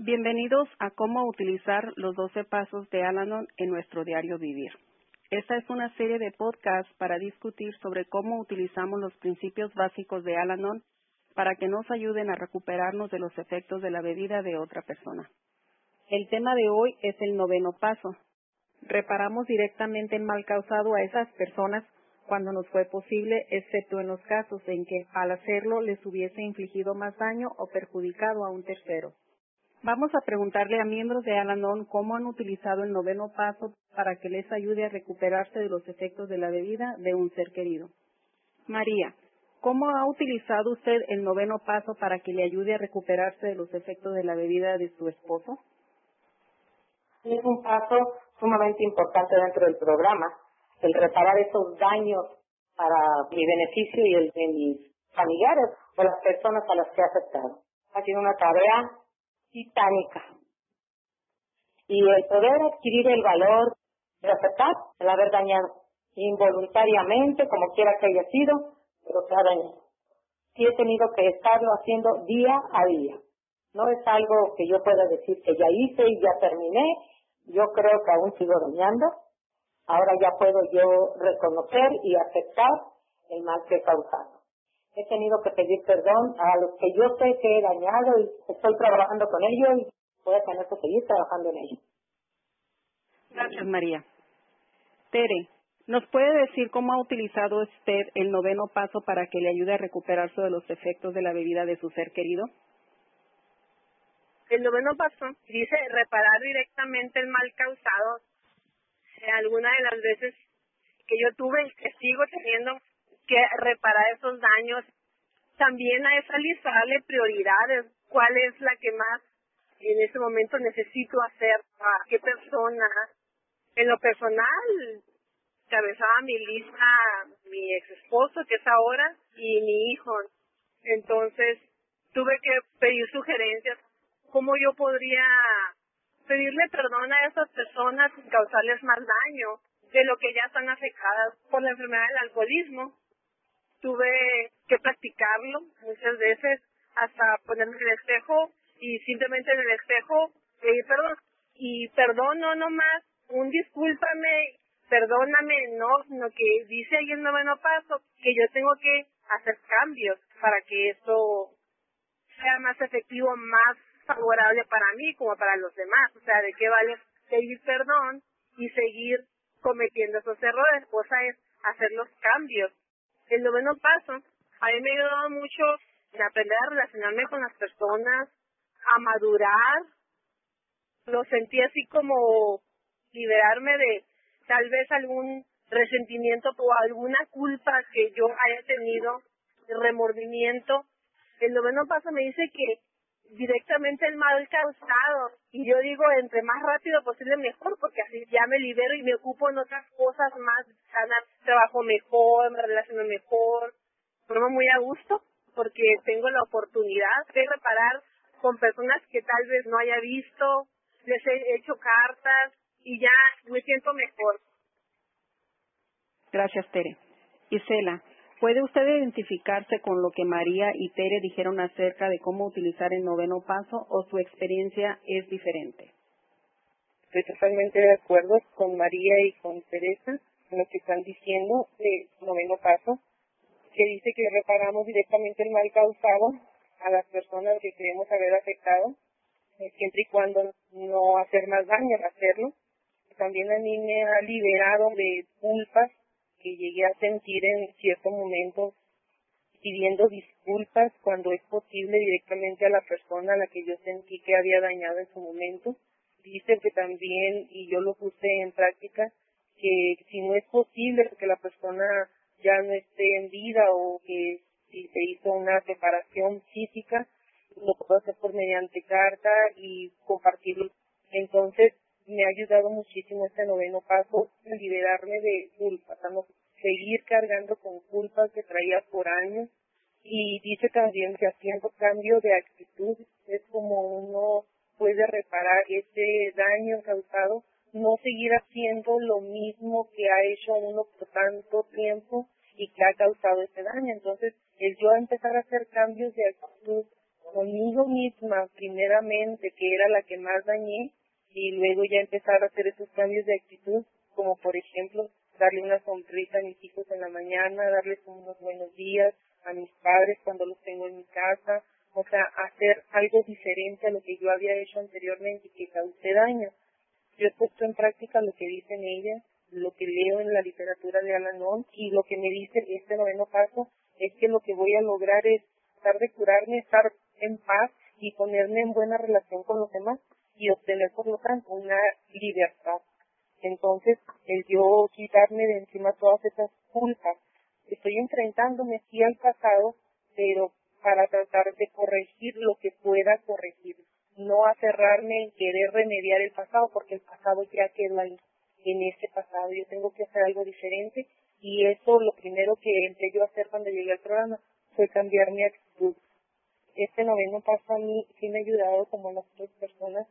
Bienvenidos a cómo utilizar los 12 pasos de Alanon en nuestro diario vivir. Esta es una serie de podcasts para discutir sobre cómo utilizamos los principios básicos de Alanon para que nos ayuden a recuperarnos de los efectos de la bebida de otra persona. El tema de hoy es el noveno paso. Reparamos directamente el mal causado a esas personas cuando nos fue posible, excepto en los casos en que al hacerlo les hubiese infligido más daño o perjudicado a un tercero. Vamos a preguntarle a miembros de Alanon cómo han utilizado el noveno paso para que les ayude a recuperarse de los efectos de la bebida de un ser querido. María, ¿cómo ha utilizado usted el noveno paso para que le ayude a recuperarse de los efectos de la bebida de su esposo? Es un paso sumamente importante dentro del programa, el reparar esos daños para mi beneficio y el de mis familiares o las personas a las que he afectado. Ha sido una tarea titánica. Y el poder adquirir el valor de aceptar el haber dañado involuntariamente, como quiera que haya sido, pero se ha dañado. Y he tenido que estarlo haciendo día a día. No es algo que yo pueda decir que ya hice y ya terminé. Yo creo que aún sigo dañando. Ahora ya puedo yo reconocer y aceptar el mal que he causado he tenido que pedir perdón a los que yo sé que he dañado y estoy trabajando con ellos y voy a tener que seguir trabajando en ellos. Gracias, María. Tere, ¿nos puede decir cómo ha utilizado usted el noveno paso para que le ayude a recuperarse de los efectos de la bebida de su ser querido? El noveno paso dice reparar directamente el mal causado. Alguna de las veces que yo tuve y que sigo teniendo que reparar esos daños. También a esa lista darle prioridades, cuál es la que más en ese momento necesito hacer, a qué persona. En lo personal, cabezaba mi lista mi ex esposo, que es ahora, y mi hijo. Entonces, tuve que pedir sugerencias, cómo yo podría pedirle perdón a esas personas y causarles más daño de lo que ya están afectadas por la enfermedad del alcoholismo tuve que practicarlo muchas veces hasta ponerme en el espejo y simplemente en el espejo pedir perdón y perdón no nomás un discúlpame perdóname no sino que dice ahí el noveno paso que yo tengo que hacer cambios para que esto sea más efectivo más favorable para mí como para los demás. O sea de qué vale pedir perdón y seguir cometiendo esos errores cosa es hacer los cambios el noveno paso a mí me ha ayudado mucho en aprender a relacionarme con las personas, a madurar. Lo sentí así como liberarme de tal vez algún resentimiento o alguna culpa que yo haya tenido, remordimiento. El noveno paso me dice que directamente el mal causado. Y yo digo, entre más rápido posible mejor, porque así ya me libero y me ocupo en otras cosas más sanas, trabajo mejor, me relaciono mejor, forma muy a gusto, porque tengo la oportunidad de reparar con personas que tal vez no haya visto, les he hecho cartas y ya me siento mejor. Gracias, Tere. Isela, ¿Puede usted identificarse con lo que María y Tere dijeron acerca de cómo utilizar el noveno paso o su experiencia es diferente? Estoy totalmente de acuerdo con María y con Teresa en lo que están diciendo del noveno paso, que dice que reparamos directamente el mal causado a las personas que queremos haber afectado, eh, siempre y cuando no hacer más daño hacerlo. También a mí me ha liberado de culpas que llegué a sentir en cierto momento pidiendo disculpas cuando es posible directamente a la persona a la que yo sentí que había dañado en su momento. Dice que también, y yo lo puse en práctica, que si no es posible que la persona ya no esté en vida o que si se hizo una separación física, lo puedo hacer por mediante carta y compartirlo. Entonces, me ha ayudado muchísimo este noveno paso, liberarme de culpas, seguir cargando con culpas que traía por años. Y dice también que haciendo cambio de actitud es como uno puede reparar ese daño causado, no seguir haciendo lo mismo que ha hecho uno por tanto tiempo y que ha causado ese daño. Entonces, el yo empezar a hacer cambios de actitud conmigo misma primeramente, que era la que más dañé, y luego ya empezar a hacer esos cambios de actitud, como por ejemplo darle una sonrisa a mis hijos en la mañana, darles unos buenos días a mis padres cuando los tengo en mi casa, o sea, hacer algo diferente a lo que yo había hecho anteriormente y que causé daño. Yo he puesto en práctica lo que dicen ellas, lo que leo en la literatura de Alanon y lo que me dice este noveno paso es que lo que voy a lograr es estar de curarme, estar en paz y ponerme en buena relación con los demás y obtener por lo tanto una libertad. Entonces, el yo quitarme de encima todas esas culpas, estoy enfrentándome sí al pasado, pero para tratar de corregir lo que pueda corregir, no aferrarme en querer remediar el pasado, porque el pasado ya quedó ahí, en ese pasado. Yo tengo que hacer algo diferente y eso lo primero que empecé yo a hacer cuando llegué al programa fue cambiar mi actitud. Este noveno paso a mí sí me ha ayudado, como las otras personas,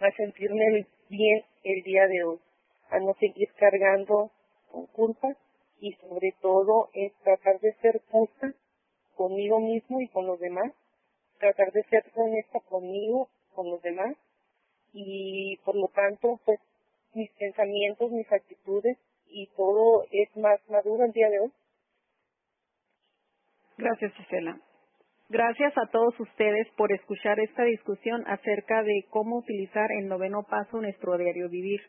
a sentirme bien el día de hoy, a no seguir cargando con culpas y sobre todo es tratar de ser justa conmigo mismo y con los demás, tratar de ser honesta conmigo, con los demás y por lo tanto pues mis pensamientos, mis actitudes y todo es más maduro el día de hoy. Gracias, Gisela. Gracias a todos ustedes por escuchar esta discusión acerca de cómo utilizar el noveno paso en nuestro diario vivir.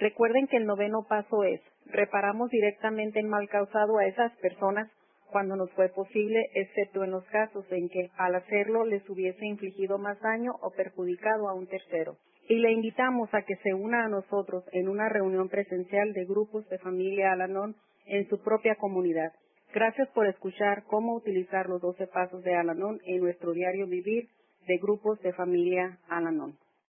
Recuerden que el noveno paso es, reparamos directamente el mal causado a esas personas cuando nos fue posible, excepto en los casos en que al hacerlo les hubiese infligido más daño o perjudicado a un tercero. Y le invitamos a que se una a nosotros en una reunión presencial de grupos de familia Alanon en su propia comunidad. Gracias por escuchar cómo utilizar los 12 pasos de Alanon en nuestro diario vivir de grupos de familia Alanon.